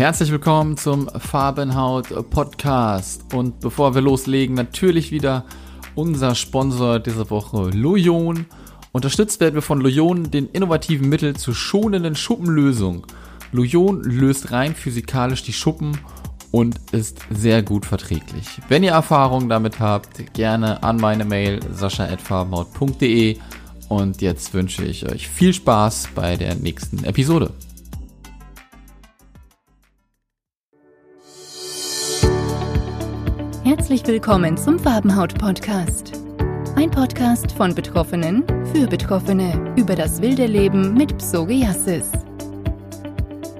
Herzlich willkommen zum Farbenhaut Podcast. Und bevor wir loslegen, natürlich wieder unser Sponsor dieser Woche, Loyon. Unterstützt werden wir von Loyon, den innovativen Mittel zur schonenden Schuppenlösung. Loyon löst rein physikalisch die Schuppen und ist sehr gut verträglich. Wenn ihr Erfahrungen damit habt, gerne an meine Mail sascha.farbenhaut.de und jetzt wünsche ich euch viel Spaß bei der nächsten Episode. Herzlich willkommen zum Farbenhaut-Podcast. Ein Podcast von Betroffenen für Betroffene über das wilde Leben mit Psoriasis.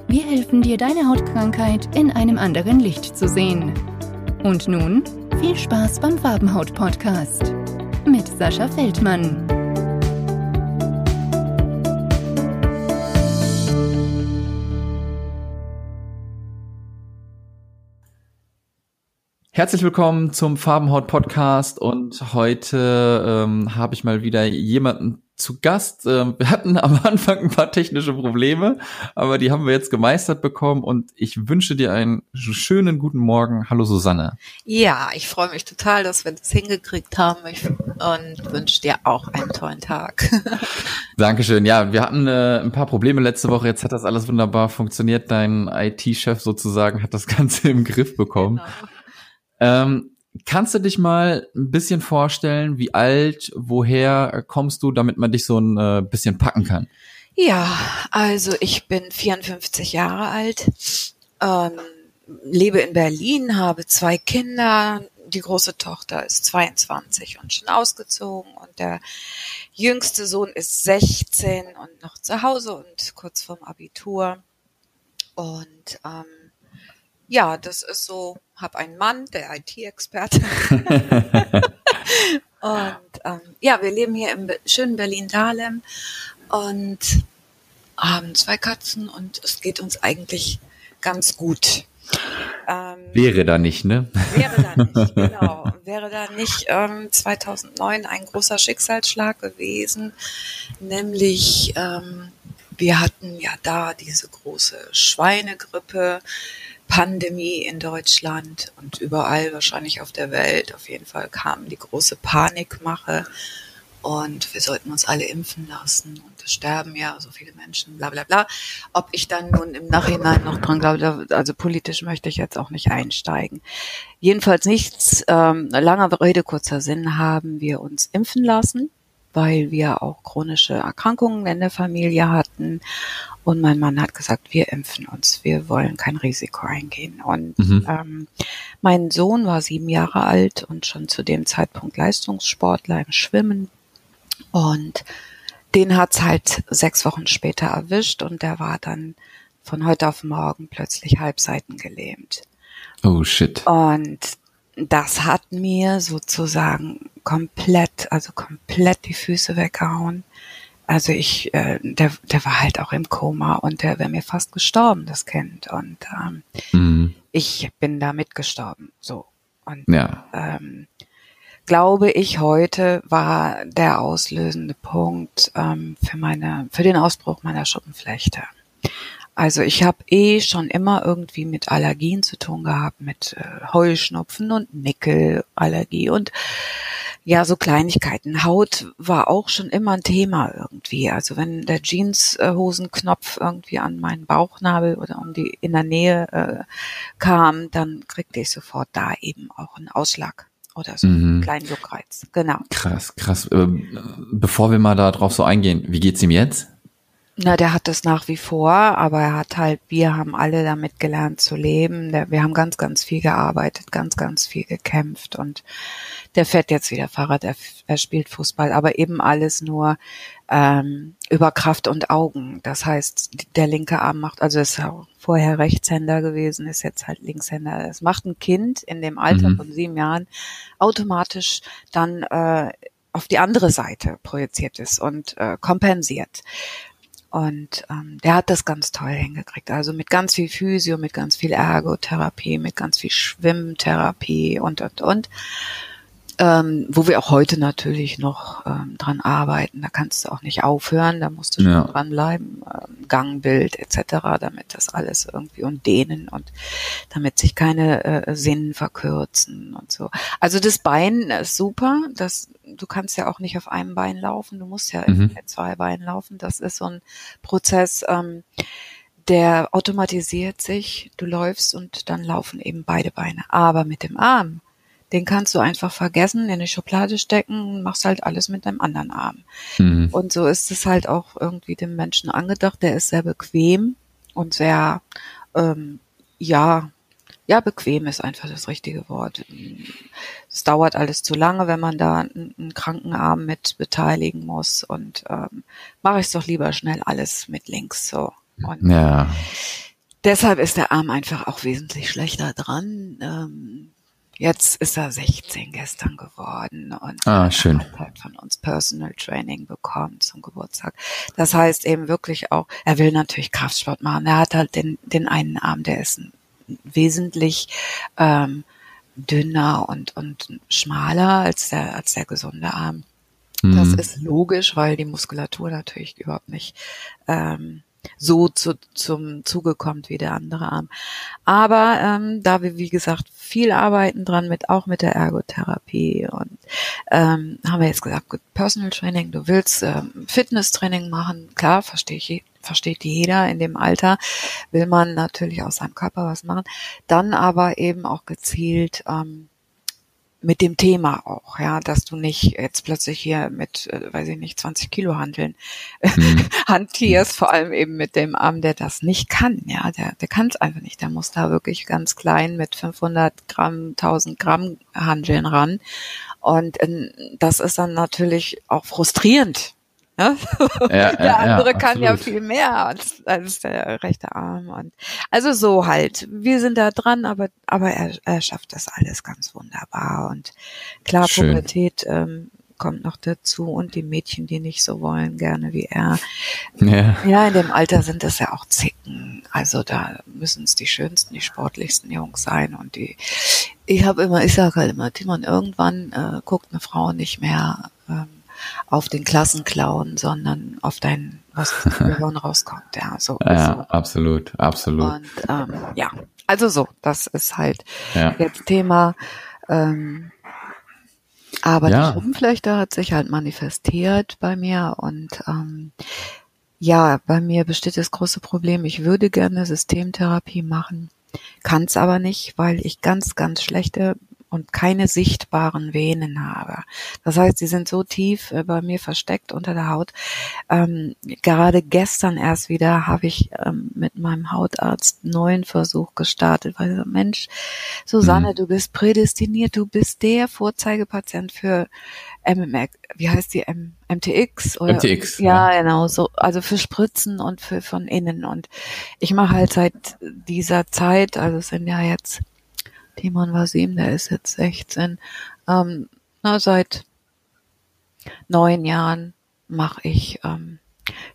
Wir helfen dir, deine Hautkrankheit in einem anderen Licht zu sehen. Und nun viel Spaß beim Farbenhaut-Podcast mit Sascha Feldmann. Herzlich willkommen zum Farbenhaut Podcast und heute ähm, habe ich mal wieder jemanden zu Gast. Ähm, wir hatten am Anfang ein paar technische Probleme, aber die haben wir jetzt gemeistert bekommen und ich wünsche dir einen schönen guten Morgen. Hallo Susanne. Ja, ich freue mich total, dass wir das hingekriegt haben ich, und wünsche dir auch einen tollen Tag. Dankeschön. Ja, wir hatten äh, ein paar Probleme letzte Woche. Jetzt hat das alles wunderbar funktioniert. Dein IT-Chef sozusagen hat das Ganze im Griff bekommen. Genau. Ähm, kannst du dich mal ein bisschen vorstellen, wie alt, woher kommst du, damit man dich so ein äh, bisschen packen kann? Ja, also ich bin 54 Jahre alt, ähm, lebe in Berlin, habe zwei Kinder. Die große Tochter ist 22 und schon ausgezogen und der jüngste Sohn ist 16 und noch zu Hause und kurz vorm Abitur. Und ähm, ja, das ist so, habe einen Mann, der IT-Experte. und ähm, ja, wir leben hier im schönen Berlin-Dahlem und haben zwei Katzen und es geht uns eigentlich ganz gut. Ähm, wäre da nicht, ne? Wäre da nicht, genau. Wäre da nicht ähm, 2009 ein großer Schicksalsschlag gewesen, nämlich ähm, wir hatten ja da diese große Schweinegrippe, Pandemie in Deutschland und überall wahrscheinlich auf der Welt. Auf jeden Fall kam die große Panikmache und wir sollten uns alle impfen lassen und es sterben ja so viele Menschen, bla bla bla. Ob ich dann nun im Nachhinein noch dran glaube, also politisch möchte ich jetzt auch nicht einsteigen. Jedenfalls nichts, ähm, langer Rede, kurzer Sinn, haben wir uns impfen lassen, weil wir auch chronische Erkrankungen in der Familie hatten und mein Mann hat gesagt, wir impfen uns, wir wollen kein Risiko eingehen. Und mhm. ähm, mein Sohn war sieben Jahre alt und schon zu dem Zeitpunkt Leistungssportler im Schwimmen. Und den hat's halt sechs Wochen später erwischt und der war dann von heute auf morgen plötzlich Halbseiten gelähmt. Oh shit. Und das hat mir sozusagen komplett, also komplett die Füße weggehauen. Also ich, äh, der, der war halt auch im Koma und der wäre mir fast gestorben, das Kind. Und ähm, mhm. ich bin da mitgestorben. So. Und ja. ähm, glaube ich, heute war der auslösende Punkt ähm, für meine, für den Ausbruch meiner Schuppenflechte. Also ich habe eh schon immer irgendwie mit Allergien zu tun gehabt, mit äh, Heuschnupfen und Nickelallergie und ja, so Kleinigkeiten. Haut war auch schon immer ein Thema irgendwie. Also wenn der Jeanshosenknopf irgendwie an meinen Bauchnabel oder um die in der Nähe äh, kam, dann kriegte ich sofort da eben auch einen Ausschlag oder so mhm. einen kleinen Juckreiz. Genau. Krass, krass. Ähm, bevor wir mal da drauf so eingehen, wie geht's ihm jetzt? Na, der hat das nach wie vor, aber er hat halt, wir haben alle damit gelernt zu leben. Der, wir haben ganz, ganz viel gearbeitet, ganz, ganz viel gekämpft und der fährt jetzt wieder Fahrrad, er, er spielt Fußball, aber eben alles nur ähm, über Kraft und Augen. Das heißt, der linke Arm macht, also ist vorher Rechtshänder gewesen, ist jetzt halt Linkshänder. Das macht ein Kind in dem Alter mhm. von sieben Jahren automatisch dann äh, auf die andere Seite projiziert ist und äh, kompensiert. Und ähm, der hat das ganz toll hingekriegt. Also mit ganz viel Physio, mit ganz viel Ergotherapie, mit ganz viel Schwimmtherapie und und und. Ähm, wo wir auch heute natürlich noch ähm, dran arbeiten. Da kannst du auch nicht aufhören, da musst du schon Ja. dranbleiben. Ähm, Gangbild etc., damit das alles irgendwie und dehnen und damit sich keine äh, Sehnen verkürzen und so. Also das Bein ist super. Das, du kannst ja auch nicht auf einem Bein laufen, du musst ja Mhm. mit zwei Beinen laufen. Das ist so ein Prozess, ähm, der automatisiert sich. Du läufst und dann laufen eben beide Beine. Aber mit dem Arm, den kannst du einfach vergessen, in die Schublade stecken und machst halt alles mit deinem anderen Arm. Mhm. Und so ist es halt auch irgendwie dem Menschen angedacht. Der ist sehr bequem und sehr, ähm, ja, ja, bequem ist einfach das richtige Wort. Es dauert alles zu lange, wenn man da einen, einen kranken Arm mit beteiligen muss. Und ähm, mache ich es doch lieber schnell alles mit links so. Und Ja. deshalb ist der Arm einfach auch wesentlich schlechter dran. Ähm, jetzt ist er 16 gestern geworden und Ah, schön. hat halt von uns Personal Training bekommen zum Geburtstag. Das heißt eben wirklich auch, er will natürlich Kraftsport machen. Er hat halt den, den einen Arm, der ist wesentlich ähm, dünner und, und schmaler als der, als der gesunde Arm. Das Mhm. ist logisch, weil die Muskulatur natürlich überhaupt nicht ähm, so zu, zum Zuge kommt wie der andere Arm. Aber ähm, da wir, wie gesagt, viel arbeiten dran mit, auch mit der Ergotherapie und ähm, haben wir jetzt gesagt, gut, Personal Training, du willst ähm, Fitnesstraining machen, klar, verstehe ich, versteht jeder. In dem Alter, will man natürlich aus seinem Körper was machen, dann aber eben auch gezielt ähm, mit dem Thema auch, ja, dass du nicht jetzt plötzlich hier mit, äh, weiß ich nicht, 20 Kilo handeln Mhm. hantierst, vor allem eben mit dem Arm, der das nicht kann, ja, der, der kann es einfach nicht, der muss da wirklich ganz klein mit 500 Gramm, 1000 Gramm handeln ran und ähm, das ist dann natürlich auch frustrierend. Ne? Ja, Der andere ja, kann ja viel mehr als, als der rechte Arm. Und also so halt. Wir sind da dran, aber, aber er, er schafft das alles ganz wunderbar. Und klar, Schön. Pubertät ähm, kommt noch dazu und die Mädchen, die nicht so wollen, gerne wie er. Ja. Ja, in dem Alter sind das ja auch Zicken. Also da müssen es die schönsten, die sportlichsten Jungs sein. Und die, ich habe immer, ich sage halt immer, Timon, irgendwann äh, guckt eine Frau nicht mehr ähm, auf den Klassenclown, sondern auf dein, was aus dem Gehirn rauskommt. Ja, so. Ja, absolut, absolut. Und ähm, ja, also so, das ist halt Ja. jetzt Thema. Ähm, aber Ja. die Schuppenflechte hat sich halt manifestiert bei mir und ähm, ja, bei mir besteht das große Problem. Ich würde gerne Systemtherapie machen, kann es aber nicht, weil ich ganz, ganz schlechte und keine sichtbaren Venen habe. Das heißt, die sind so tief äh, bei mir versteckt unter der Haut. Ähm, gerade gestern erst wieder habe ich ähm, mit meinem Hautarzt einen neuen Versuch gestartet, weil so, Mensch, Susanne, Mhm. du bist prädestiniert, du bist der Vorzeigepatient für MMX, wie heißt die M MTX oder MTX, ja, genau so, also für Spritzen und für von innen und ich mache halt seit dieser Zeit, also es sind ja jetzt Timon war sieben, der ist jetzt 16, ähm, na, seit neun Jahren mache ich ähm,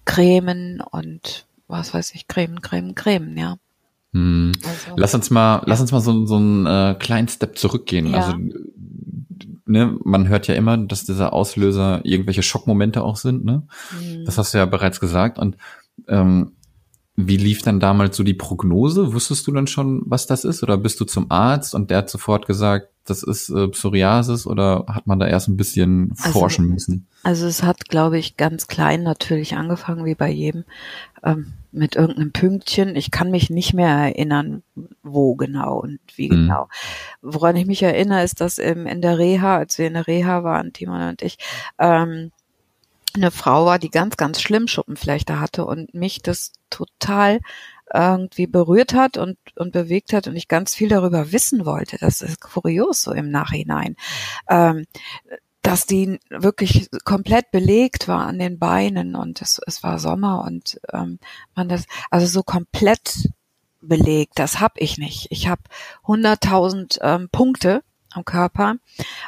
Cremen und was weiß ich, Cremen, Cremen, Cremen, ja. Hm. Also, Lass uns mal, lass uns mal so, so einen äh, kleinen Step zurückgehen. Ja. Also, ne, man hört ja immer, dass dieser Auslöser irgendwelche Schockmomente auch sind, ne? mh, Das hast du ja bereits gesagt. Und ähm, wie lief dann damals so die Prognose? Wusstest du dann schon, was das ist? Oder bist du zum Arzt und der hat sofort gesagt, das ist äh, Psoriasis? Oder hat man da erst ein bisschen Also- forschen müssen? Also es hat, glaube ich, ganz klein natürlich angefangen, wie bei jedem, ähm, mit irgendeinem Pünktchen. Ich kann mich nicht mehr erinnern, wo genau und wie Mhm. genau. Woran ich mich erinnere, ist, dass ähm, in der Reha, als wir in der Reha waren, Timon und ich, ähm, eine Frau war, die ganz, ganz schlimm Schuppenflechte hatte und mich das total irgendwie berührt hat und, und bewegt hat und ich ganz viel darüber wissen wollte. Das ist kurios so im Nachhinein. Ähm, dass die wirklich komplett belegt war an den Beinen und es, es war Sommer und ähm, man das also so komplett belegt, das hab ich nicht. Ich habe 100.000 ähm, Punkte am Körper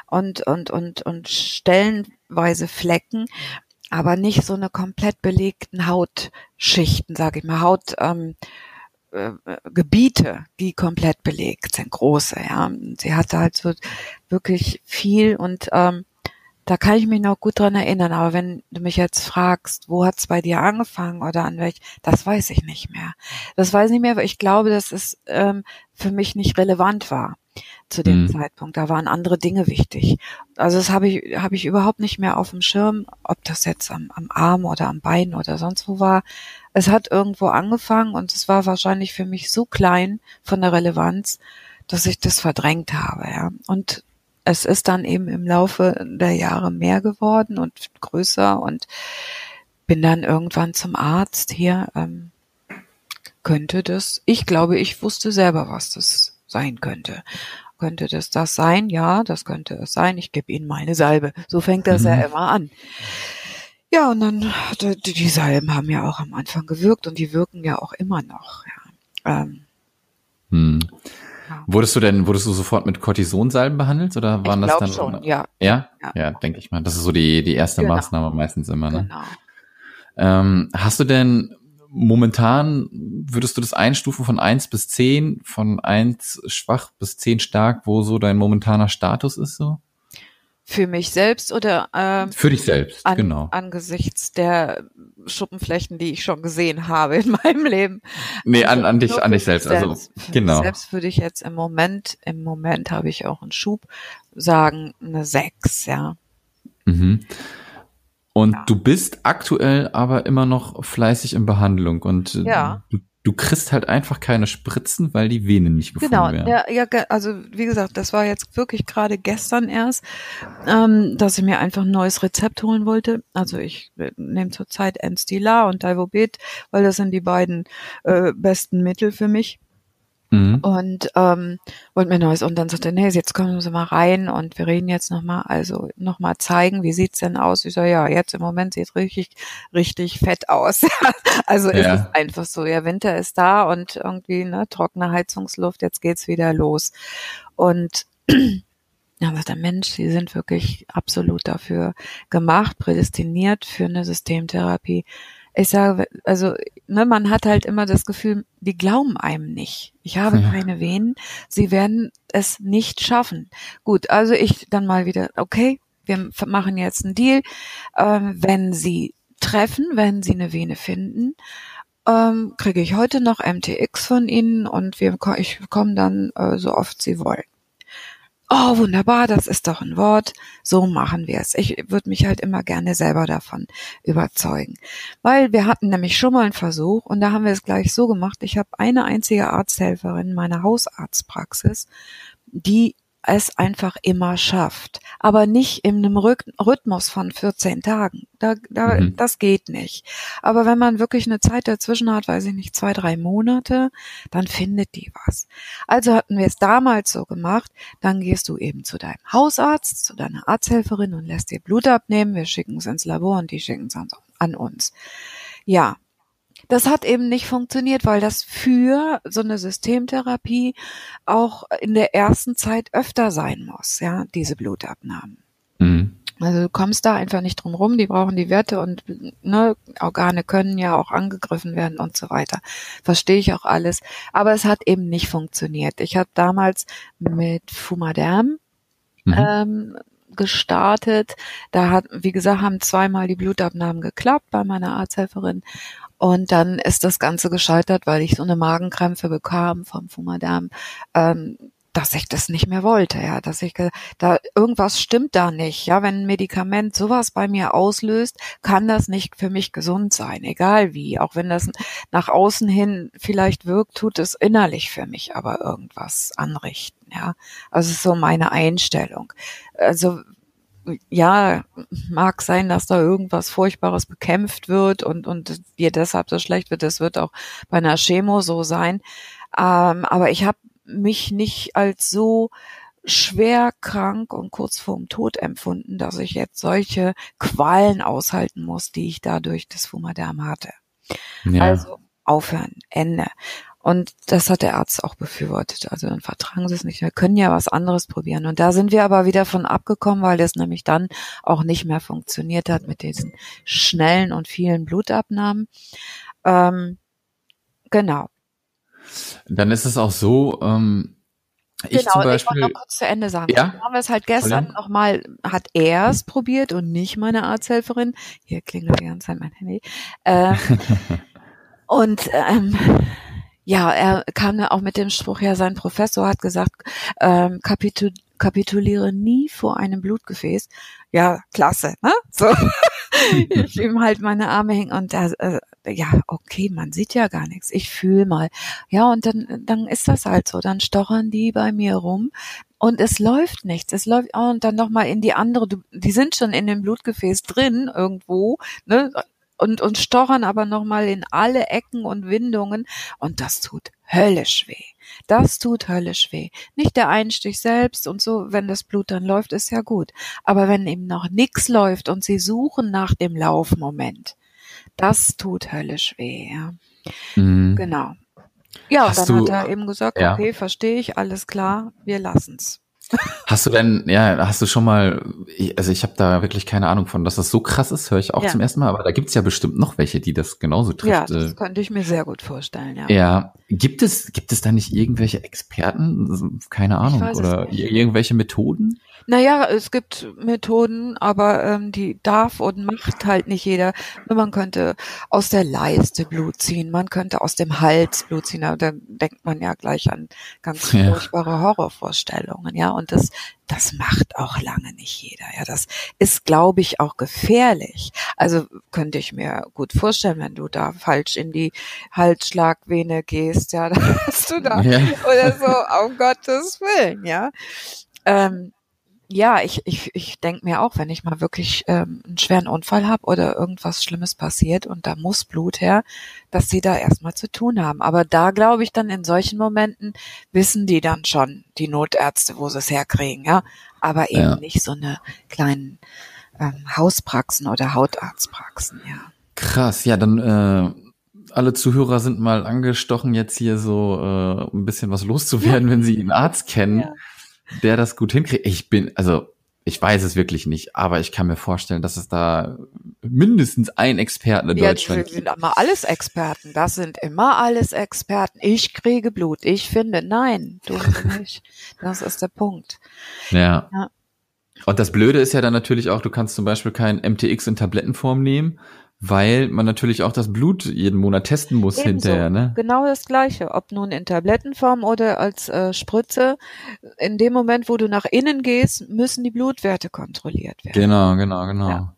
und und und und stellenweise Flecken, aber nicht so eine komplett belegten Hautschichten, sage ich mal, Haut ähm, äh, die komplett belegt sind, große, ja. Sie hatte halt so wirklich viel und ähm, da kann ich mich noch gut dran erinnern, aber wenn du mich jetzt fragst, wo hat's bei dir angefangen oder an welch, das weiß ich nicht mehr. Das weiß ich nicht mehr, weil ich glaube, dass es ähm, für mich nicht relevant war zu dem mhm. Zeitpunkt. Da waren andere Dinge wichtig. Also das habe ich, habe ich überhaupt nicht mehr auf dem Schirm, ob das jetzt am, am Arm oder am Bein oder sonst wo war. Es hat irgendwo angefangen und es war wahrscheinlich für mich so klein von der Relevanz, dass ich das verdrängt habe, ja. Und es ist dann eben im Laufe der Jahre mehr geworden und größer und bin dann irgendwann zum Arzt hier. Ähm, könnte das, ich glaube, ich wusste selber, was das sein könnte. Könnte das das sein? Ja, das könnte es sein. Ich gebe Ihnen meine Salbe. So fängt das mhm. ja immer an. Ja, und dann, die, die Salben haben ja auch am Anfang gewirkt und die wirken ja auch immer noch. Ja. Ähm, hm. Wurdest du denn, wurdest du sofort mit Cortisonsalben behandelt oder waren ich das dann? schon, ja. Ja, ja, ja denke ich mal. Das ist so die die erste genau. Maßnahme meistens immer. Ne? Genau. Ähm, hast du denn momentan würdest du das einstufen von eins bis zehn, von eins schwach bis zehn stark, wo so dein momentaner Status ist so? Für mich selbst oder ähm, für dich selbst, an, genau. Angesichts der Schuppenflächen, die ich schon gesehen habe in meinem Leben. Nee, an, an dich, an dich selbst. Also für genau. Selbst würde ich jetzt im Moment, im Moment habe ich auch einen Schub, sagen eine sechs, ja. Mhm. Und ja. du bist aktuell aber immer noch fleißig in Behandlung und ja. du du kriegst halt einfach keine Spritzen, weil die Venen nicht gefunden genau, werden. Genau, ja, ja, also wie gesagt, das war jetzt wirklich gerade gestern erst, ähm, dass ich mir einfach ein neues Rezept holen wollte. Also ich äh, nehme zurzeit Enstila und Divobet, weil das sind die beiden äh, besten Mittel für mich. Mhm. Und ähm, wollte mir neues und dann sagte, nee, jetzt kommen Sie mal rein und wir reden jetzt nochmal, also nochmal zeigen, wie sieht's denn aus? Ich so, ja, jetzt im Moment sieht richtig, richtig fett aus. also ja. ist es einfach so, ja, Winter ist da und irgendwie, ne, trockene Heizungsluft, jetzt geht's wieder los. Und ja, sagt der Mensch, sie sind wirklich absolut dafür gemacht, prädestiniert für eine Systemtherapie ich sage, also ne, man hat halt immer das Gefühl, die glauben einem nicht. Ich habe ja. keine Venen, sie werden es nicht schaffen. Gut, also ich dann mal wieder, okay, wir machen jetzt einen Deal. Ähm, wenn sie treffen, wenn sie eine Vene finden, ähm, kriege ich heute noch MTX von ihnen und wir, ich komme dann äh, so oft sie wollen oh, wunderbar, das ist doch ein Wort, so machen wir es. Ich würde mich halt immer gerne selber davon überzeugen. Weil wir hatten nämlich schon mal einen Versuch und da haben wir es gleich so gemacht. Ich habe eine einzige Arzthelferin in meiner Hausarztpraxis, die es einfach immer schafft. Aber nicht in einem Rhythmus von 14 Tagen. Da, da, mhm. Das geht nicht. Aber wenn man wirklich eine Zeit dazwischen hat, weiß ich nicht, zwei, drei Monate, dann findet die was. Also hatten wir es damals so gemacht, dann gehst du eben zu deinem Hausarzt, zu deiner Arzthelferin und lässt dir Blut abnehmen. Wir schicken es ins Labor und die schicken es an uns. Ja, das hat eben nicht funktioniert, weil das für so eine Systemtherapie auch in der ersten Zeit öfter sein muss, ja, diese Blutabnahmen. Mhm. Also du kommst da einfach nicht drum rum, die brauchen die Werte und ne, Organe können ja auch angegriffen werden und so weiter. Verstehe ich auch alles. Aber es hat eben nicht funktioniert. Ich habe damals mit Fumaderm mhm. ähm, gestartet. Da hat, wie gesagt, haben zweimal die Blutabnahmen geklappt bei meiner Arzthelferin. Und dann ist das Ganze gescheitert, weil ich so eine Magenkrämpfe bekam vom Fumadam, ähm, dass ich das nicht mehr wollte, ja, dass ich da irgendwas stimmt da nicht, ja, wenn ein Medikament sowas bei mir auslöst, kann das nicht für mich gesund sein, egal wie, auch wenn das nach außen hin vielleicht wirkt, tut es innerlich für mich aber irgendwas anrichten, ja. Also so meine Einstellung. Also ja, mag sein, dass da irgendwas Furchtbares bekämpft wird und, und dir deshalb so schlecht wird. Das wird auch bei einer Chemo so sein. Ähm, aber ich habe mich nicht als so schwer krank und kurz vorm Tod empfunden, dass ich jetzt solche Qualen aushalten muss, die ich dadurch das Fumaderm hatte. Ja. Also aufhören, Ende. Und das hat der Arzt auch befürwortet. Also dann vertragen Sie es nicht. Wir können ja was anderes probieren. Und da sind wir aber wieder von abgekommen, weil das nämlich dann auch nicht mehr funktioniert hat mit diesen schnellen und vielen Blutabnahmen. Ähm, genau. Dann ist es auch so, ähm, ich genau, zum ich Beispiel, wollte noch kurz zu Ende sagen. Ja? Dann haben wir es halt gestern nochmal, hat er es probiert und nicht meine Arzthelferin. Hier klingelt die ganze Zeit mein Handy. Äh, und ähm, ja, er kam ja auch mit dem Spruch, ja, sein Professor hat gesagt, ähm, kapitu kapituliere nie vor einem Blutgefäß. Ja, klasse, ne? So. ich ihm halt meine Arme hängen und da, äh, ja, okay, man sieht ja gar nichts. Ich fühle mal. Ja, und dann, dann ist das halt so. Dann stochern die bei mir rum und es läuft nichts. Es läuft oh, und dann noch mal in die andere. Die sind schon in dem Blutgefäß drin irgendwo, ne? Und und stochern aber noch mal in alle Ecken und Windungen und das tut höllisch weh. Das tut höllisch weh. Nicht der Einstich selbst und so, wenn das Blut dann läuft, ist ja gut. Aber wenn eben noch nichts läuft und sie suchen nach dem Laufmoment, das tut höllisch weh. Ja. Mhm. Genau. Ja, Hast dann du- hat er eben gesagt, Ja. okay, verstehe ich, alles klar, wir lassen's. Hast du denn, ja, hast du schon mal, also ich habe da wirklich keine Ahnung von, dass das so krass ist, höre ich auch Ja. zum ersten Mal, aber da gibt's ja bestimmt noch welche, die das genauso Ja, trifft. das äh, könnte ich mir sehr gut vorstellen, ja. ja, gibt es, gibt es da nicht irgendwelche Experten, keine Ahnung, es oder irgendwelche Methoden? Naja, es gibt Methoden, aber ähm, die darf und macht halt nicht jeder. Man könnte aus der Leiste Blut ziehen, man könnte aus dem Hals Blut ziehen, aber dann denkt man ja gleich an ganz Ja. furchtbare Horrorvorstellungen, ja. Und das, das macht auch lange nicht jeder, ja. Das ist, glaube ich, auch gefährlich. Also könnte ich mir gut vorstellen, wenn du da falsch in die Halsschlagvene gehst, ja, dann hast du da Ja. oder so, um Gottes Willen, ja. Ähm, ja, ich, ich, ich denke mir auch, wenn ich mal wirklich ähm, einen schweren Unfall habe oder irgendwas Schlimmes passiert und da muss Blut her, dass sie da erstmal zu tun haben. Aber da glaube ich dann in solchen Momenten wissen die dann schon, die Notärzte, wo sie es herkriegen, ja. Aber eben Ja. nicht so eine kleinen ähm, Hauspraxen oder Hautarztpraxen, ja. Krass, ja, dann äh, alle Zuhörer sind mal angestochen, jetzt hier so äh, ein bisschen was loszuwerden, wenn sie einen Arzt kennen, Ja. Der das gut hinkriegt. Ich bin, also ich weiß es wirklich nicht, aber ich kann mir vorstellen, dass es da mindestens einen Experten in Ja, Deutschland sind immer alles Experten. Das sind immer alles Experten. Ich kriege Blut. Ich finde, nein, du nicht. Das ist der Punkt. Ja. Ja. Und das Blöde ist ja dann natürlich auch, du kannst zum Beispiel kein MTX in Tablettenform nehmen, weil man natürlich auch das Blut jeden Monat testen muss Ebenso. hinterher, ne? Genau das Gleiche. Ob nun in Tablettenform oder als äh, Spritze. In dem Moment, wo du nach innen gehst, müssen die Blutwerte kontrolliert werden. Genau, genau, genau. Ja.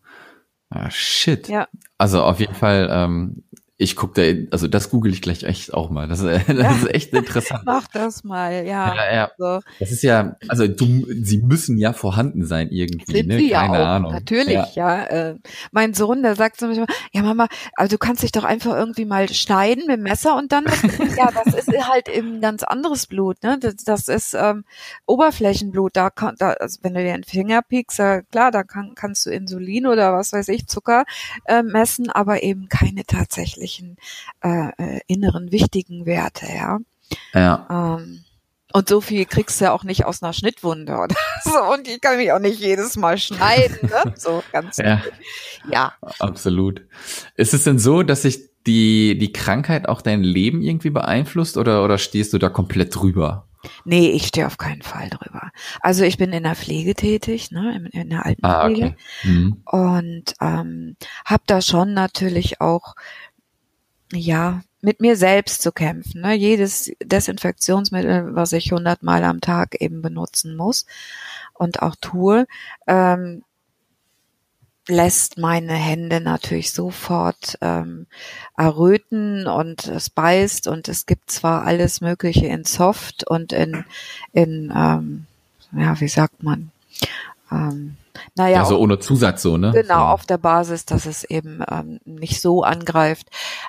Ah, shit. Ja. Also auf jeden Fall, ähm, ich guck da, also das google ich gleich echt auch mal. Das, ist- das ist echt interessant. Mach das mal, ja. Ja, ja. So. Das ist ja, also du, sie müssen ja vorhanden sein irgendwie, Sind ne? sie ja Keine auch, Ahnung. natürlich, Ja. ja. Äh, mein Sohn, der sagt zum Beispiel, ja Mama, also du kannst dich doch einfach irgendwie mal schneiden mit dem Messer und dann, ja, das ist halt eben ganz anderes Blut, ne? Das, das ist ähm, Oberflächenblut, da kann, da, also wenn du dir den Finger piekst, ja, klar, da kann, kannst du Insulin oder was weiß ich, Zucker äh, messen, aber eben keine tatsächlichen äh, äh, inneren wichtigen Werte, ja. Ja. Ähm, und so viel kriegst du ja auch nicht aus einer Schnittwunde oder so. Und ich kann mich auch nicht jedes Mal schneiden, ne? So ganz. Ja. Ja. Absolut. Ist es denn so, dass sich die, die Krankheit auch dein Leben irgendwie beeinflusst oder, oder stehst du da komplett drüber? Nee, ich stehe auf keinen Fall drüber. Also ich bin in der Pflege tätig, ne? In, in der Ah, Altenpflege. okay. Mhm. Und ähm, habe da schon natürlich auch, ja, mit mir selbst zu kämpfen. Ne? Jedes Desinfektionsmittel, was ich hundertmal am Tag eben benutzen muss und auch tue, ähm, lässt meine Hände natürlich sofort ähm, erröten und es beißt und es gibt zwar alles Mögliche in Soft und in, in ähm, ja, wie sagt man, ähm, naja, Ja, so ohne Zusatz so, ne? Genau, so. auf der Basis, dass es eben ähm, nicht so angreift.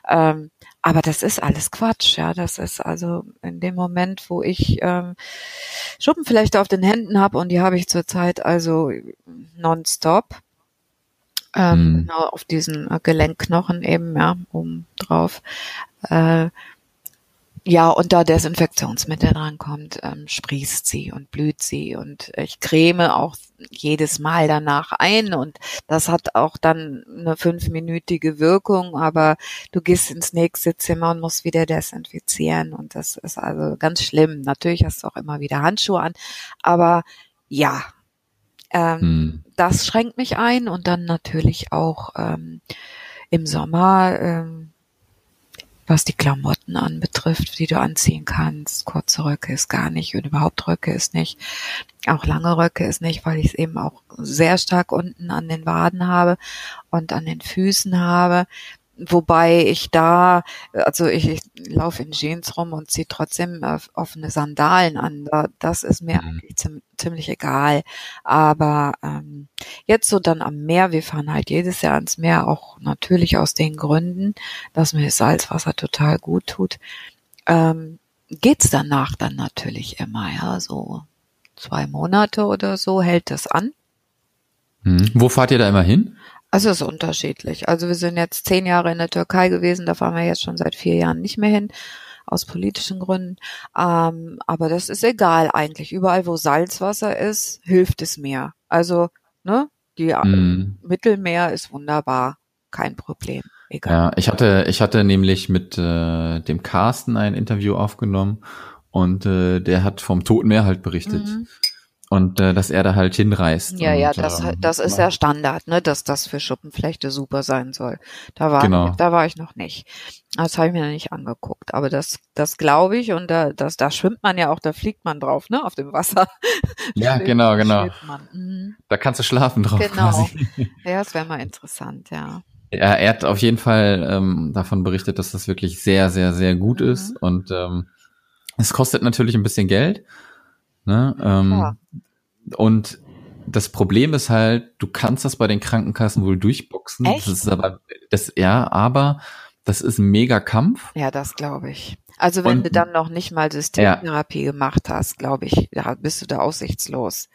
Ähm, aber das ist alles Quatsch, ja. Das ist also in dem Moment, wo ich ähm, Schuppen vielleicht auf den Händen habe und die habe ich zurzeit also nonstop. Ähm, Mhm. Genau auf diesen Gelenkknochen eben, ja, oben drauf. Äh, ja, und da Desinfektionsmittel drankommt, ähm, sprießt sie und blüht sie und ich creme auch jedes Mal danach ein und das hat auch dann eine fünfminütige Wirkung, aber du gehst ins nächste Zimmer und musst wieder desinfizieren und das ist also ganz schlimm. Natürlich hast du auch immer wieder Handschuhe an, aber ja, ähm, hm. das schränkt mich ein und dann natürlich auch ähm, im Sommer ähm, was die Klamotten anbetrifft, die du anziehen kannst. Kurze Röcke ist gar nicht und überhaupt Röcke ist nicht. Auch lange Röcke ist nicht, weil ich es eben auch sehr stark unten an den Waden habe und an den Füßen habe. Wobei ich da, also ich, ich laufe in Jeans rum und ziehe trotzdem äh, offene Sandalen an. Das ist mir mhm. eigentlich ziemlich egal. Aber ähm, jetzt so dann am Meer, wir fahren halt jedes Jahr ans Meer, auch natürlich aus den Gründen, dass mir das Salzwasser total gut tut. Ähm, geht's danach dann natürlich immer, ja, so zwei Monate oder so hält das an. Mhm. Wo fahrt ihr da immer hin? Also es ist unterschiedlich. Also wir sind jetzt zehn Jahre in der Türkei gewesen, da fahren wir jetzt schon seit vier Jahren nicht mehr hin, aus politischen Gründen. Ähm, aber das ist egal eigentlich. Überall, wo Salzwasser ist, hilft es mir. Also, ne, die mm. Mittelmeer ist wunderbar, kein Problem. Egal. Ja, ich hatte, ich hatte nämlich mit äh, dem Carsten ein Interview aufgenommen und äh, der hat vom Toten Meer halt berichtet. Mhm und äh, dass er da halt hinreist. Ja, und, ja, das, ähm, das ist ja Standard, ne, dass das für Schuppenflechte super sein soll. Da war, genau. da war ich noch nicht. Das habe ich mir noch nicht angeguckt, aber das, das glaube ich und da, das, da schwimmt man ja auch, da fliegt man drauf, ne, auf dem Wasser. Ja, genau, genau. Mhm. Da kannst du schlafen drauf. Genau. Quasi. Ja, das wäre mal interessant, ja. Ja, er hat auf jeden Fall ähm, davon berichtet, dass das wirklich sehr, sehr, sehr gut mhm. ist und ähm, es kostet natürlich ein bisschen Geld. Ne? Ähm, ja. Und das Problem ist halt, du kannst das bei den Krankenkassen wohl durchboxen. Echt? Das ist aber, das, ja, aber das ist ein mega Kampf. Ja, das glaube ich. Also wenn und, du dann noch nicht mal Systemtherapie ja. gemacht hast, glaube ich, da bist du da aussichtslos.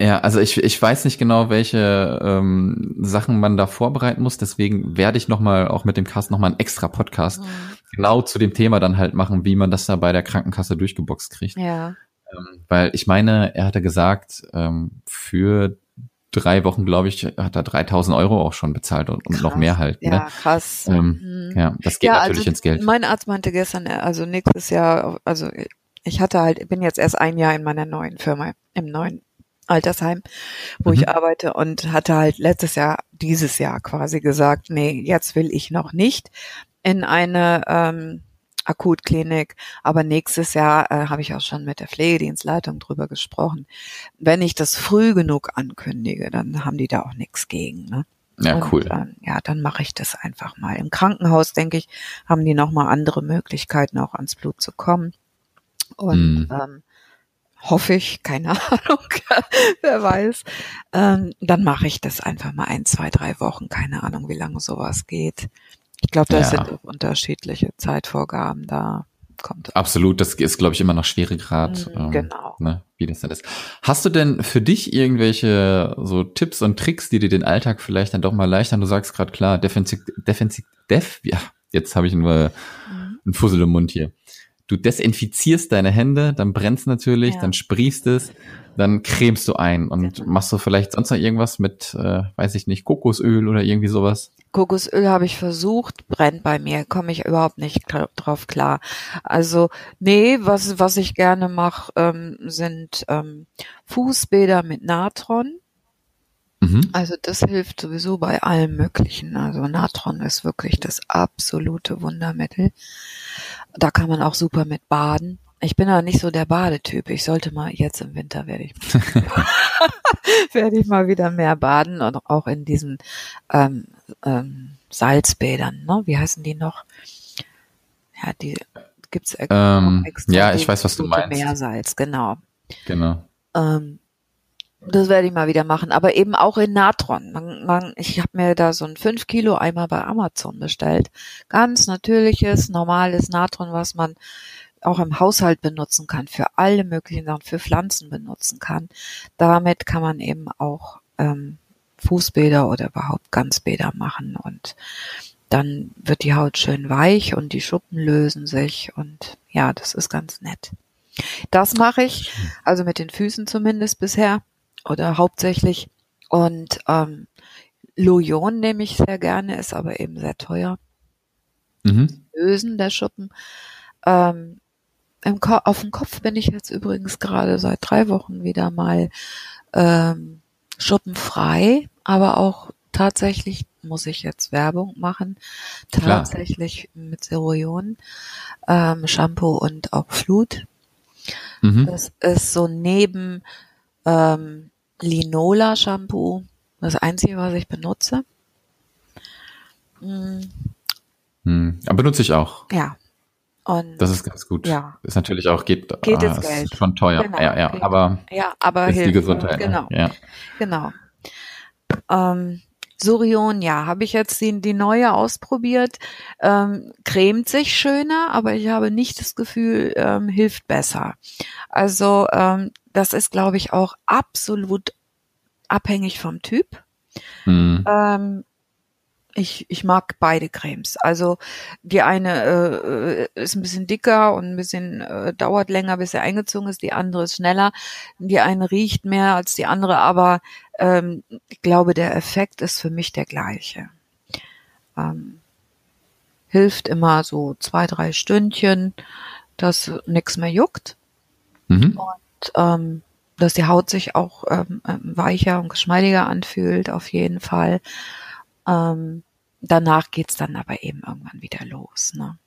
Ja, also ich, ich weiß nicht genau, welche ähm, Sachen man da vorbereiten muss. Deswegen werde ich nochmal auch mit dem Cast nochmal einen extra Podcast mhm. genau zu dem Thema dann halt machen, wie man das da bei der Krankenkasse durchgeboxt kriegt. Ja. Ähm, weil ich meine, er hatte gesagt, ähm, für drei Wochen, glaube ich, hat er 3000 Euro auch schon bezahlt und, und noch mehr halt. Ne? Ja, krass. Ähm, mhm. Ja, das geht ja, natürlich also ins Geld. Mein Arzt meinte gestern, also nächstes Jahr, also ich hatte halt, bin jetzt erst ein Jahr in meiner neuen Firma, im neuen Altersheim, wo mhm. ich arbeite und hatte halt letztes Jahr, dieses Jahr quasi gesagt, nee, jetzt will ich noch nicht in eine ähm, Akutklinik. Aber nächstes Jahr äh, habe ich auch schon mit der Pflegedienstleitung drüber gesprochen. Wenn ich das früh genug ankündige, dann haben die da auch nichts gegen. Ne? Ja, Und, cool. Äh, ja, dann mache ich das einfach mal. Im Krankenhaus, denke ich, haben die nochmal andere Möglichkeiten, auch ans Blut zu kommen. Und mm. ähm, hoffe ich, keine Ahnung, wer weiß. Ähm, dann mache ich das einfach mal ein, zwei, drei Wochen, keine Ahnung, wie lange sowas geht. Ich glaube, da ja. sind auch unterschiedliche Zeitvorgaben da. Kommt. Absolut, das ist, glaube ich, immer noch Schweregrad, mhm, ähm, genau. ne, wie das dann ist. Hast du denn für dich irgendwelche so Tipps und Tricks, die dir den Alltag vielleicht dann doch mal leichtern? Du sagst gerade klar, defensiv, defensiv, def, ja, jetzt habe ich nur mhm. einen Fussel im Mund hier. Du desinfizierst deine Hände, dann brennt's natürlich, ja. dann sprießt es, dann cremst du ein und genau. machst du vielleicht sonst noch irgendwas mit, äh, weiß ich nicht, Kokosöl oder irgendwie sowas? Kokosöl habe ich versucht, brennt bei mir, komme ich überhaupt nicht drauf klar. Also nee, was was ich gerne mache, ähm, sind ähm, Fußbäder mit Natron. Mhm. Also das hilft sowieso bei allem Möglichen. Also Natron ist wirklich das absolute Wundermittel. Da kann man auch super mit baden. Ich bin aber nicht so der Badetyp. Ich sollte mal jetzt im Winter werde ich werde ich mal wieder mehr baden und auch in diesen ähm, ähm, Salzbädern. Ne? Wie heißen die noch? Ja, die gibt's ähm, extra. Ja, ich weiß, was du meinst. Meersalz, genau. Genau. Ähm, das werde ich mal wieder machen, aber eben auch in Natron. Man, man, ich habe mir da so ein 5 Kilo Eimer bei Amazon bestellt. Ganz natürliches, normales Natron, was man auch im Haushalt benutzen kann, für alle möglichen Sachen, für Pflanzen benutzen kann. Damit kann man eben auch ähm, Fußbäder oder überhaupt Ganzbäder machen und dann wird die Haut schön weich und die Schuppen lösen sich und ja, das ist ganz nett. Das mache ich, also mit den Füßen zumindest bisher oder hauptsächlich. Und ähm, Lojon nehme ich sehr gerne, ist aber eben sehr teuer. Mhm. Lösen der Schuppen. Ähm, im auf dem Kopf bin ich jetzt übrigens gerade seit drei Wochen wieder mal ähm, schuppenfrei, aber auch tatsächlich muss ich jetzt Werbung machen. Klar. Tatsächlich mit Seroion, ähm, Shampoo und auch Flut. Mhm. Das ist so neben ähm, Linola Shampoo das einzige, was ich benutze. Mm, Hm. Aber benutze ich auch. ja. Und Das ist ganz gut. Ja. Ist natürlich auch, geht, Geht ah, Geld. schon teuer. Genau, ja, ja, aber ja, aber ist die hilft. Gesundheit. ne? Genau. Ja. Genau. Ähm, Surion, ja, habe ich jetzt die, die neue ausprobiert. Ähm, cremt sich schöner, aber ich habe nicht das Gefühl, ähm, hilft besser. Also ähm, das ist, glaube ich, auch absolut abhängig vom Typ. Hm. Ähm, ich, ich mag beide Cremes. Also die eine äh, ist ein bisschen dicker und ein bisschen äh, dauert länger, bis sie eingezogen ist. Die andere ist schneller. Die eine riecht mehr als die andere, aber ähm, ich glaube, der Effekt ist für mich der gleiche. Ähm, hilft immer so zwei, drei Stündchen, dass nix mehr juckt Mhm. und ähm, dass die Haut sich auch ähm, ähm, weicher und geschmeidiger anfühlt, auf jeden Fall. Ähm, danach geht's dann aber eben irgendwann wieder los. Ne?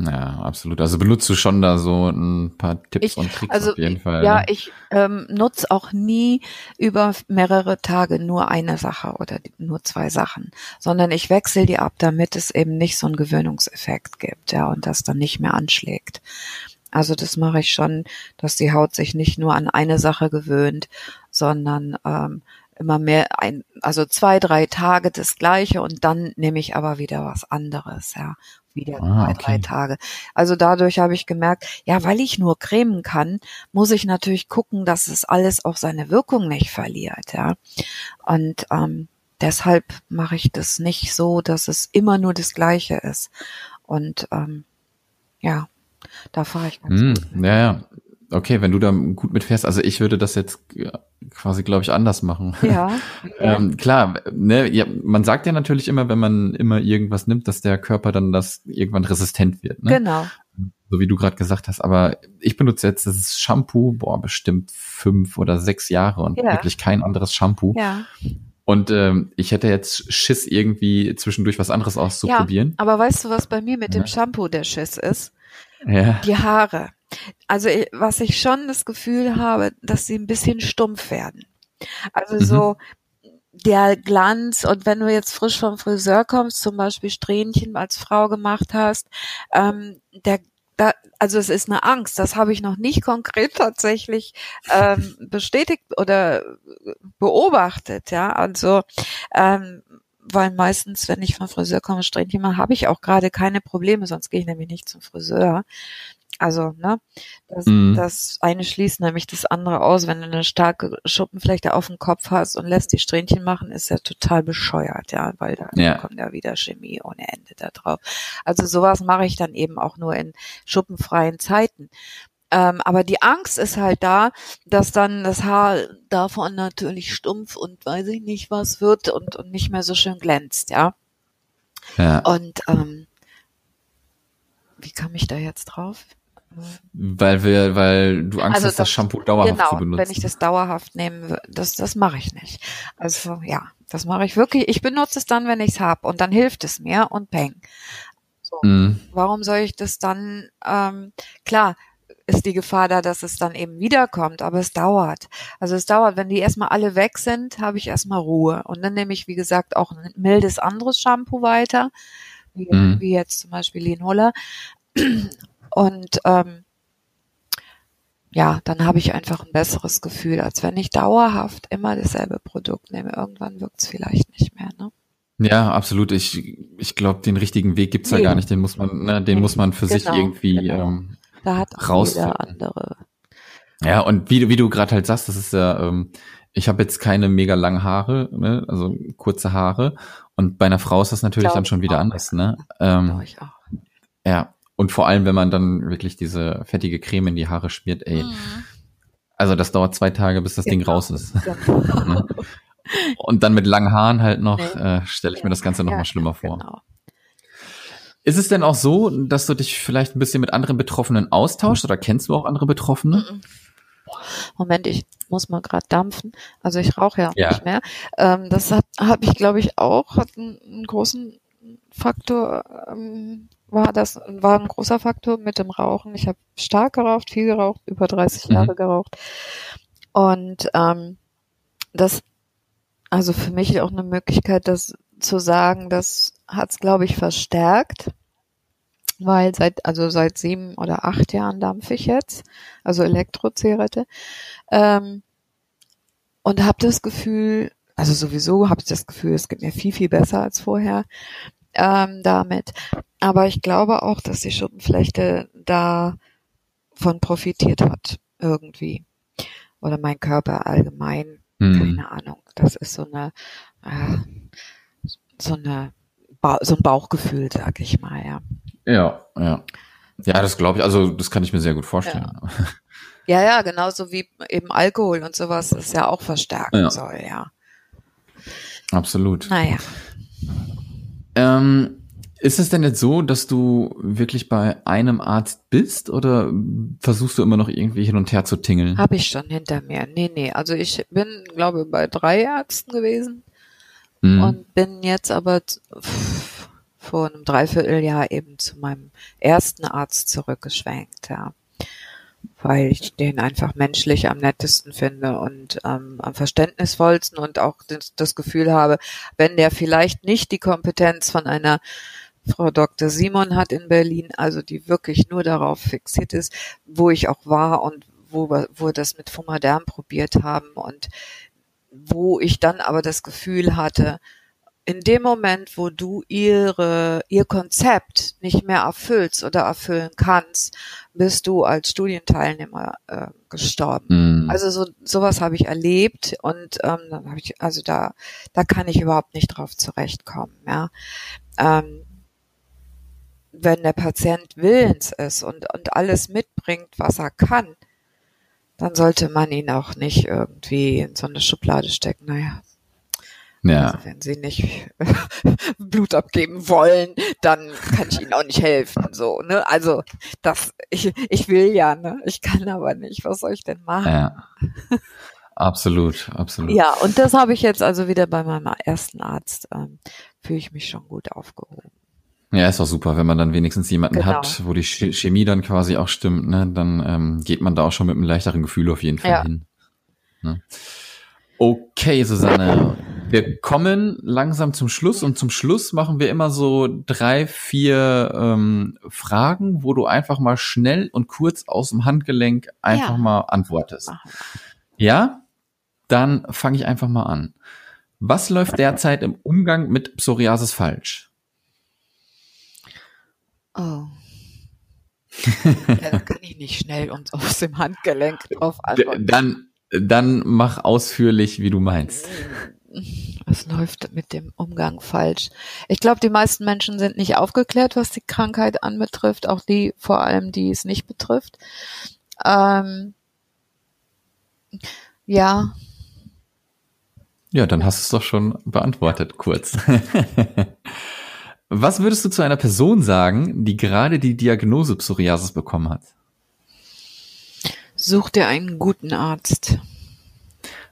Ja, absolut. Also benutzt du schon da so ein paar Tipps Ich- und Tricks Also auf jeden Fall. ja, ne? ich ähm, nutze auch nie über mehrere Tage nur eine Sache oder nur zwei Sachen, sondern ich wechsle die ab, damit es eben nicht so einen Gewöhnungseffekt gibt, ja, und das dann nicht mehr anschlägt. Also das mache ich schon, dass die Haut sich nicht nur an eine Sache gewöhnt, sondern ähm, immer mehr ein, also zwei, drei Tage das gleiche und dann nehme ich aber wieder was anderes, ja. Wieder Ah, zwei, okay. drei Tage. Also dadurch habe ich gemerkt, ja, weil ich nur cremen kann, muss ich natürlich gucken, dass es alles auch seine Wirkung nicht verliert, ja. Und ähm, deshalb mache ich das nicht so, dass es immer nur das Gleiche ist. Und ähm, ja, da fahre ich ganz Hm, gut. ja, ja. Okay, wenn du da gut mitfährst, also ich würde das jetzt äh, quasi, glaube ich, anders machen. Ja, Ähm, klar, ne, ja, man sagt ja natürlich immer, wenn man immer irgendwas nimmt, dass der Körper dann das irgendwann resistent wird, ne? genau. So wie du gerade gesagt hast. Aber ich benutze jetzt das Shampoo, boah, bestimmt fünf oder sechs Jahre und Ja. wirklich kein anderes Shampoo. Ja, Und ähm, ich hätte jetzt Schiss, irgendwie zwischendurch was anderes auszuprobieren. aber weißt du, was bei mir mit dem Ja. Shampoo der Schiss ist? Ja. Die Haare. Also ich- was ich schon das Gefühl habe, dass sie ein bisschen stumpf werden. Also Mhm. so der Glanz und wenn du jetzt frisch vom Friseur kommst, zum Beispiel Strähnchen als Frau gemacht hast, ähm, der da, also es ist eine Angst, das habe ich noch nicht konkret tatsächlich ähm, bestätigt oder beobachtet, ja. Also ähm, weil meistens, wenn ich vom Friseur komme, Strähnchen mache, habe ich auch gerade keine Probleme, sonst gehe ich nämlich nicht zum Friseur. Also, ne, das, Mhm. das eine schließt nämlich das andere aus. Wenn du eine starke Schuppenflechte auf dem Kopf hast und lässt die Strähnchen machen, ist ja total bescheuert, ja, weil da Ja. kommt ja wieder Chemie ohne Ende da drauf. Also sowas mache ich dann eben auch nur in schuppenfreien Zeiten. Ähm, aber die Angst ist halt da, dass dann das Haar davon natürlich stumpf und weiß ich nicht was wird und, und nicht mehr so schön glänzt, ja. ja. Und ähm, wie kam ich da jetzt drauf? Weil wir, weil du Angst Also hast, das das- Shampoo dauerhaft genau, zu benutzen. wenn ich das dauerhaft nehmen würde, das, das mache ich nicht. Also ja, das mache ich wirklich. Ich benutze es dann, wenn ich es hab und dann hilft es mir und peng. So. Mhm. Warum soll ich das dann, ähm, klar, ist die Gefahr da, dass es dann eben wiederkommt, aber es dauert. Also es dauert, wenn die erstmal alle weg sind, habe ich erstmal Ruhe. Und dann nehme ich, wie gesagt, auch ein mildes anderes Shampoo weiter, wie, Mhm. wie jetzt zum Beispiel Linola. Und ähm, ja, dann habe ich einfach ein besseres Gefühl, als wenn ich dauerhaft immer dasselbe Produkt nehme. Irgendwann wirkt es vielleicht nicht mehr. Ne? Ja, absolut. Ich, ich glaube, den richtigen Weg gibt's ja Nee. gar nicht. Den muss man, ne, den Nee. muss man für sich Genau, irgendwie genau. ähm, Da hat jeder andere Ja, und wie, du wie du gerade halt sagst, das ist ja, ähm, ich habe jetzt keine mega langen Haare, ne? also kurze Haare. Und bei einer Frau ist das natürlich Glaub dann schon wieder anders, ne? Ähm, ich auch. ja. Und vor allem, wenn man dann wirklich diese fettige Creme in die Haare schmiert, ey. Also das dauert zwei Tage, bis das Ding Genau. raus ist. Genau. Ne? Und dann mit langen Haaren halt noch, äh, stelle ich mir das Ganze noch Ja, mal schlimmer vor. Genau. Ist es denn auch so, dass du dich vielleicht ein bisschen mit anderen Betroffenen austauschst oder kennst du auch andere Betroffene? Mhm. Moment, ich muss mal gerade dampfen. Also ich rauche ja, Ja. nicht mehr. Ähm, das habe hab ich, glaube ich, auch. Hat einen, einen großen Faktor. Ähm, war das war ein großer Faktor mit dem Rauchen. Ich habe stark geraucht, viel geraucht, über 30 Mhm. Jahre geraucht. Und ähm, das, also für mich auch eine Möglichkeit, das zu sagen, das hat es, glaube ich, verstärkt weil seit also seit sieben oder acht Jahren dampfe ich jetzt, also Elektrozigarette ähm, und habe das Gefühl, also sowieso habe ich das Gefühl, es geht mir viel viel besser als vorher ähm, damit, aber ich glaube auch, dass die Schuppenflechte davon profitiert hat irgendwie oder mein Körper allgemein, Hm. keine Ahnung, das ist so eine äh, so eine ba so ein Bauchgefühl, sag ich mal, ja. Ja, ja. Ja, das glaube ich, also das kann ich mir sehr gut vorstellen. Ja, ja, genauso wie eben Alkohol und sowas das ja auch verstärken Ja. soll, ja. Absolut. Naja. Ähm, ist es denn jetzt so, dass du wirklich bei einem Arzt bist oder versuchst du immer noch irgendwie hin und her zu tingeln? Habe ich schon hinter mir. Nee, nee. Also ich bin, glaube bei drei Ärzten gewesen Hm. und bin jetzt aber vor einem Dreivierteljahr eben zu meinem ersten Arzt zurückgeschwenkt, ja. Weil ich den einfach menschlich am nettesten finde und ähm, am verständnisvollsten und auch das, das Gefühl habe, wenn der vielleicht nicht die Kompetenz von einer Frau Dr. Simon hat in Berlin, also die wirklich nur darauf fixiert ist, wo ich auch war und wo, wo wir das mit Fumadern probiert haben und wo ich dann aber das Gefühl hatte, in dem Moment, wo du ihre, ihr Konzept nicht mehr erfüllst oder erfüllen kannst, bist du als Studienteilnehmer äh, gestorben. Hm. Also so sowas habe ich erlebt und ähm, dann habe ich also da da kann ich überhaupt nicht drauf zurechtkommen. Ja, ähm, wenn der Patient willens ist und und alles mitbringt, was er kann, dann sollte man ihn auch nicht irgendwie in so eine Schublade stecken. Naja, ja. also wenn sie nicht Blut abgeben wollen, dann kann ich ihnen auch nicht helfen. So, ne? Also das, ich, ich will ja, ne? Ich kann aber nicht. Was soll ich denn machen? Ja. Absolut, absolut. Ja, und das habe ich jetzt also wieder bei meinem ersten Arzt. Ähm, Fühle ich mich schon gut aufgehoben. Ja, ist auch super, wenn man dann wenigstens jemanden Genau. hat, wo die Ch- Chemie dann quasi auch stimmt, ne? Dann ähm, geht man da auch schon mit einem leichteren Gefühl auf jeden Fall Ja. hin. Ne? Okay, Susanne. Wir kommen langsam zum Schluss und zum Schluss machen wir immer so drei, vier ähm, Fragen, wo du einfach mal schnell und kurz aus dem Handgelenk einfach Ja. mal antwortest. Ja? Dann fange ich einfach mal an. Was läuft derzeit im Umgang mit Psoriasis falsch? Oh. ja, da kann ich nicht schnell und aus dem Handgelenk drauf antworten. dann, dann mach ausführlich, wie du meinst. Was läuft mit dem Umgang falsch? Ich glaube, die meisten Menschen sind nicht aufgeklärt, was die Krankheit anbetrifft, auch die, vor allem die es nicht betrifft. Ähm, ja, Ja, dann hast du es doch schon beantwortet, kurz. Was würdest du zu einer Person sagen, die gerade die Diagnose Psoriasis bekommen hat? Such dir einen guten Arzt.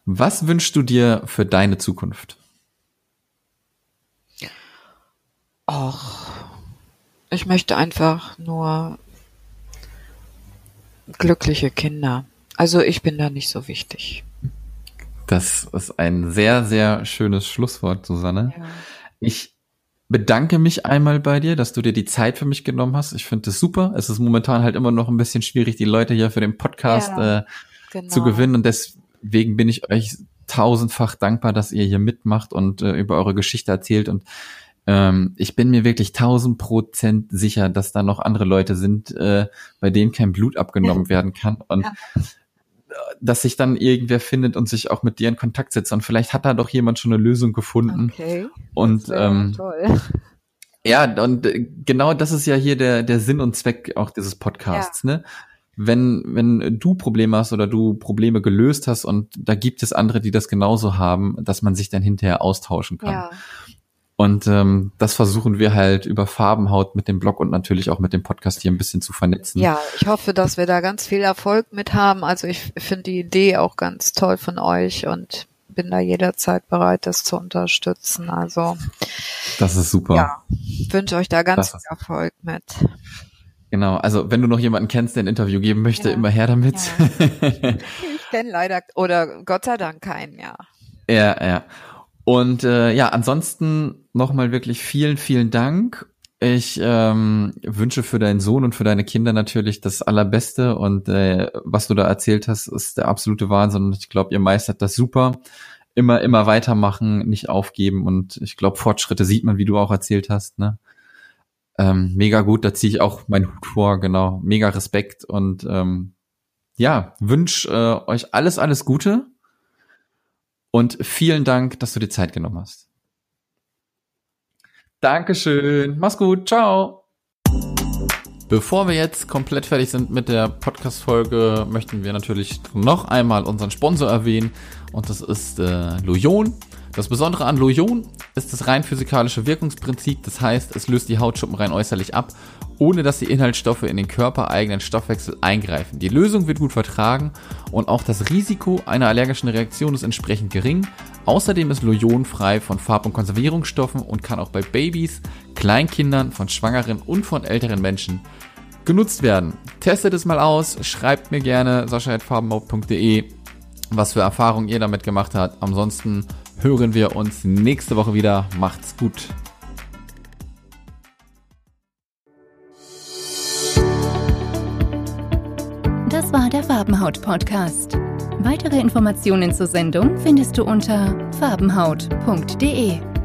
Was wünschst du dir für deine Zukunft? Och, ich möchte einfach nur glückliche Kinder. Also ich bin da nicht so wichtig. Das ist ein sehr, sehr schönes Schlusswort, Susanne. Ja. Ich bedanke mich einmal bei dir, dass du dir die Zeit für mich genommen hast. Ich finde das super. Es ist momentan halt immer noch ein bisschen schwierig, die Leute hier für den Podcast Ja, äh, Genau. zu gewinnen. Und deswegen bin ich euch tausendfach dankbar, dass ihr hier mitmacht und äh, über eure Geschichte erzählt. Und ähm, ich bin mir wirklich tausend Prozent sicher, dass da noch andere Leute sind, äh, bei denen kein Blut abgenommen werden kann. Und Ja. Dass sich dann irgendwer findet und sich auch mit dir in Kontakt setzt. Und vielleicht hat da doch jemand schon eine Lösung gefunden. Okay. Und ähm, toll. ja, und äh, genau das ist ja hier der, der Sinn und Zweck auch dieses Podcasts, ne? Wenn, wenn du Probleme hast oder du Probleme gelöst hast und da gibt es andere, die das genauso haben, dass man sich dann hinterher austauschen kann. Ja. Und ähm, das versuchen wir halt über Farbenhaut mit dem Blog und natürlich auch mit dem Podcast hier ein bisschen zu vernetzen. Ja, ich hoffe, dass wir da ganz viel Erfolg mit haben. Also ich finde die Idee auch ganz toll von euch und bin da jederzeit bereit, das zu unterstützen. Also Das ist super. ja, wünsche euch da ganz Das viel Erfolg mit. Genau. Also wenn du noch jemanden kennst, der ein Interview geben möchte, Ja. immer her damit. Ich kenne leider oder Gott sei Dank keinen, ja. Ja, ja. Und äh, ja, ansonsten nochmal wirklich vielen, vielen Dank. Ich ähm, wünsche für deinen Sohn und für deine Kinder natürlich das Allerbeste und äh, was du da erzählt hast, ist der absolute Wahnsinn und ich glaube, ihr meistert das super. Immer, immer weitermachen, nicht aufgeben und ich glaube, Fortschritte sieht man, wie du auch erzählt hast. Ne? Ähm, mega gut, da ziehe ich auch meinen Hut vor, genau. Mega Respekt und ähm, ja, wünsch äh, euch alles, alles Gute und vielen Dank, dass du dir Zeit genommen hast. Dankeschön. Mach's gut. Ciao. Bevor wir jetzt komplett fertig sind mit der Podcast-Folge, möchten wir natürlich noch einmal unseren Sponsor erwähnen. Und das ist äh, Loyon. Das Besondere an Loyon ist das rein physikalische Wirkungsprinzip. Das heißt, es löst die Hautschuppen rein äußerlich ab, ohne dass die Inhaltsstoffe in den körpereigenen Stoffwechsel eingreifen. Die Lösung wird gut vertragen und auch das Risiko einer allergischen Reaktion ist entsprechend gering. Außerdem ist Loyon frei von Farb- und Konservierungsstoffen und kann auch bei Babys, Kleinkindern, von Schwangeren und von älteren Menschen genutzt werden. Testet es mal aus, schreibt mir gerne sascha.farbenhaut.de, was für Erfahrungen ihr damit gemacht habt. Ansonsten hören wir uns nächste Woche wieder. Macht's gut. Das war der Farbenhaut-Podcast. Weitere Informationen zur Sendung findest du unter farbenhaut.de.